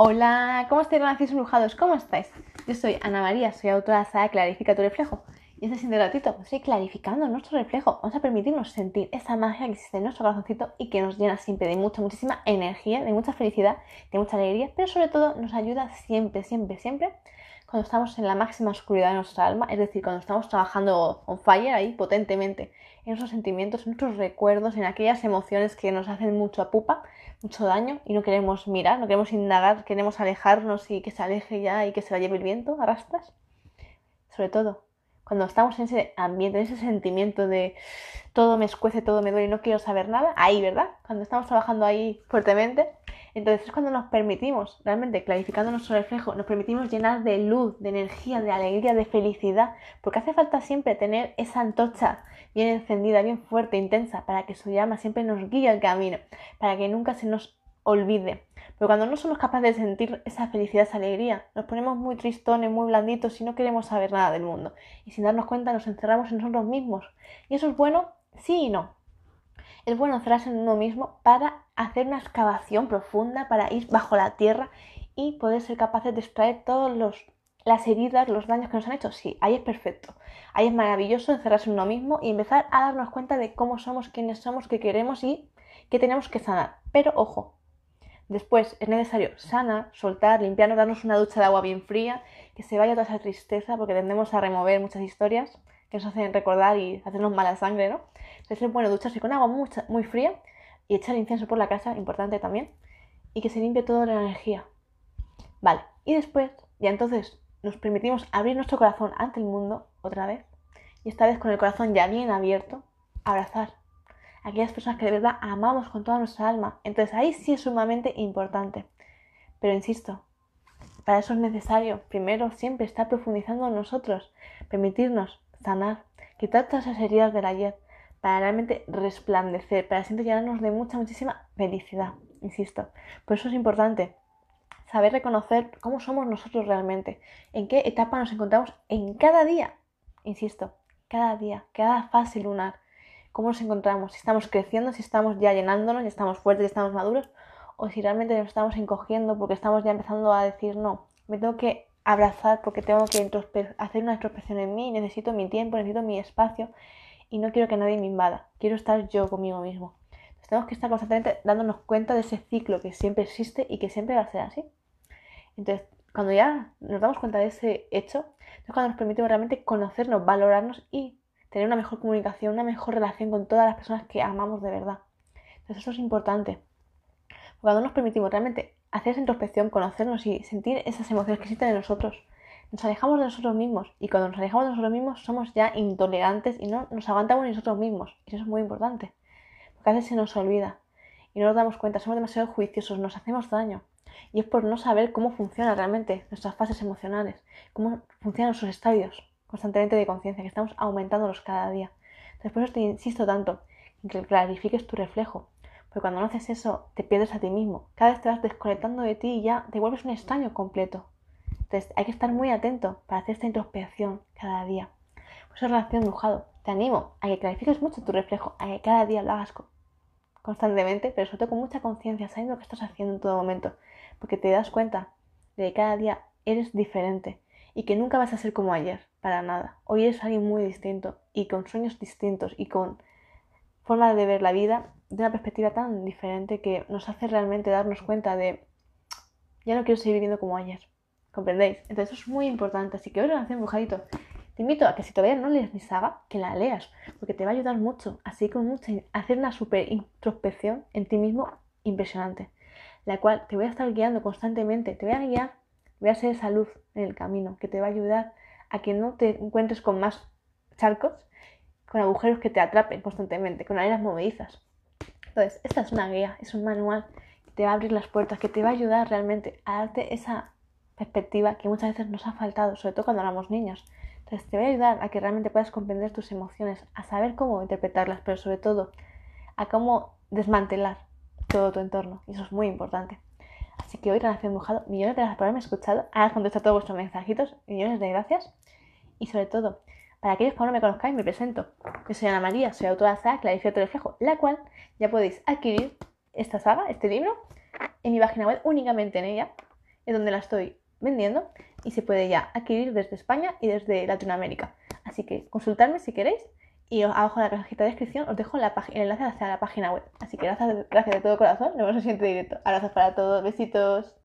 Hola, ¿cómo estáis, renacidos embrujados? ¿Cómo estáis? Yo soy Ana María, soy autora de la Clarifica tu reflejo. Y este siguiente ratito estoy clarificando nuestro reflejo. Vamos a permitirnos sentir esa magia que existe en nuestro corazoncito y que nos llena siempre de mucha, muchísima energía, de mucha felicidad, de mucha alegría, pero sobre todo nos ayuda siempre, siempre, siempre cuando estamos en la máxima oscuridad de nuestra alma, es decir, cuando estamos trabajando on fire ahí potentemente, en nuestros sentimientos, en nuestros recuerdos, en aquellas emociones que nos hacen mucho pupa, mucho daño y no queremos mirar, no queremos indagar, queremos alejarnos y que se aleje ya y que se la lleve el viento a rastras. Sobre todo, cuando estamos en ese ambiente, en ese sentimiento de todo me escuece, todo me duele y no quiero saber nada, ahí, ¿verdad? Cuando estamos trabajando ahí fuertemente, entonces es cuando nos permitimos, realmente clarificando nuestro reflejo, nos permitimos llenar de luz, de energía, de alegría, de felicidad, porque hace falta siempre tener esa antorcha bien encendida, bien fuerte, intensa, para que su llama siempre nos guíe el camino, para que nunca se nos olvide. Pero cuando no somos capaces de sentir esa felicidad, esa alegría, nos ponemos muy tristones, muy blanditos y no queremos saber nada del mundo. Y sin darnos cuenta nos encerramos en nosotros mismos. Y eso es bueno, sí y no. Es bueno encerrarse en uno mismo para hacer una excavación profunda, para ir bajo la tierra y poder ser capaces de extraer todos los las heridas, los daños que nos han hecho, sí, ahí es perfecto. Ahí es maravilloso encerrarse en uno mismo y empezar a darnos cuenta de cómo somos, quiénes somos, qué queremos y qué tenemos que sanar. Pero ojo, después es necesario sanar, soltar, limpiarnos, darnos una ducha de agua bien fría, que se vaya toda esa tristeza, porque tendemos a remover muchas historias que nos hacen recordar y hacernos mala sangre, ¿no? Entonces es bueno ducharse con agua muy fría y echar incienso por la casa, importante también, y que se limpie toda la energía. Vale, y después, ya entonces nos permitimos abrir nuestro corazón ante el mundo otra vez y esta vez con el corazón ya bien abierto, abrazar a aquellas personas que de verdad amamos con toda nuestra alma. Entonces ahí sí es sumamente importante. Pero insisto, para eso es necesario primero siempre estar profundizando en nosotros, permitirnos sanar, quitar todas esas heridas del ayer, para realmente resplandecer, para siempre llenarnos de mucha, muchísima felicidad, insisto. Por eso es importante saber reconocer cómo somos nosotros realmente, en qué etapa nos encontramos en cada día, insisto, cada día, cada fase lunar, cómo nos encontramos, si estamos creciendo, si estamos ya llenándonos, si estamos fuertes, si estamos maduros, o si realmente nos estamos encogiendo porque estamos ya empezando a decir, no, me tengo que abrazar porque tengo que hacer una introspección en mí, necesito mi tiempo, necesito mi espacio y no quiero que nadie me invada, quiero estar yo conmigo mismo. Entonces tenemos que estar constantemente dándonos cuenta de ese ciclo que siempre existe y que siempre va a ser así. Entonces, cuando ya nos damos cuenta de ese hecho, es cuando nos permitimos realmente conocernos, valorarnos y tener una mejor comunicación, una mejor relación con todas las personas que amamos de verdad. Entonces, eso es importante. Cuando nos permitimos realmente hacer esa introspección, conocernos y sentir esas emociones que existen en nosotros, nos alejamos de nosotros mismos. Y cuando nos alejamos de nosotros mismos, somos ya intolerantes y no nos aguantamos ni nosotros mismos. Y eso es muy importante. Porque a veces se nos olvida y no nos damos cuenta, somos demasiado juiciosos, nos hacemos daño. Y es por no saber cómo funcionan realmente nuestras fases emocionales, cómo funcionan nuestros estadios constantemente de conciencia, que estamos aumentándolos cada día. Entonces, por eso te insisto tanto que clarifiques tu reflejo. Porque cuando no haces eso, te pierdes a ti mismo. Cada vez te vas desconectando de ti y ya te vuelves un extraño completo. Entonces, hay que estar muy atento para hacer esta introspección cada día. Por eso, relación dibujado. Te animo a que clarifiques mucho tu reflejo, a que cada día lo hagas constantemente, pero sobre todo con mucha conciencia, sabiendo lo que estás haciendo en todo momento porque te das cuenta de que cada día eres diferente y que nunca vas a ser como ayer, para nada. Hoy eres alguien muy distinto y con sueños distintos y con forma de ver la vida de una perspectiva tan diferente que nos hace realmente darnos cuenta de ya no quiero seguir viviendo como ayer. ¿Comprendéis? Entonces eso es muy importante. Así que hoy relación brujadito. Te invito a que si todavía no lees mi saga, que la leas, porque te va a ayudar mucho, así con mucha, hacer una super introspección en ti mismo impresionante la cual te voy a estar guiando constantemente, te voy a guiar, voy a ser esa luz en el camino que te va a ayudar a que no te encuentres con más charcos, con agujeros que te atrapen constantemente, con arenas movedizas. Entonces, esta es una guía, es un manual que te va a abrir las puertas, que te va a ayudar realmente a darte esa perspectiva que muchas veces nos ha faltado, sobre todo cuando éramos niños. Entonces, te voy a ayudar a que realmente puedas comprender tus emociones, a saber cómo interpretarlas, pero sobre todo a cómo desmantelar todo tu entorno. Y eso es muy importante. Así que hoy, Relación Mojado, millones de gracias por haberme escuchado. Ahora contesto todos vuestros mensajitos. Millones de gracias. Y sobre todo, para aquellos que aún no me conozcáis, me presento. Yo soy Ana María, soy autora de la saga reflejo, la cual ya podéis adquirir esta saga, este libro, en mi página web, únicamente en ella. es donde la estoy vendiendo y se puede ya adquirir desde España y desde Latinoamérica. Así que consultadme si queréis y abajo en la cajita de descripción os dejo la el enlace hacia la página web. Así que gracias, gracias de todo corazón. Nos vemos en el siguiente directo. Abrazos para todos, besitos.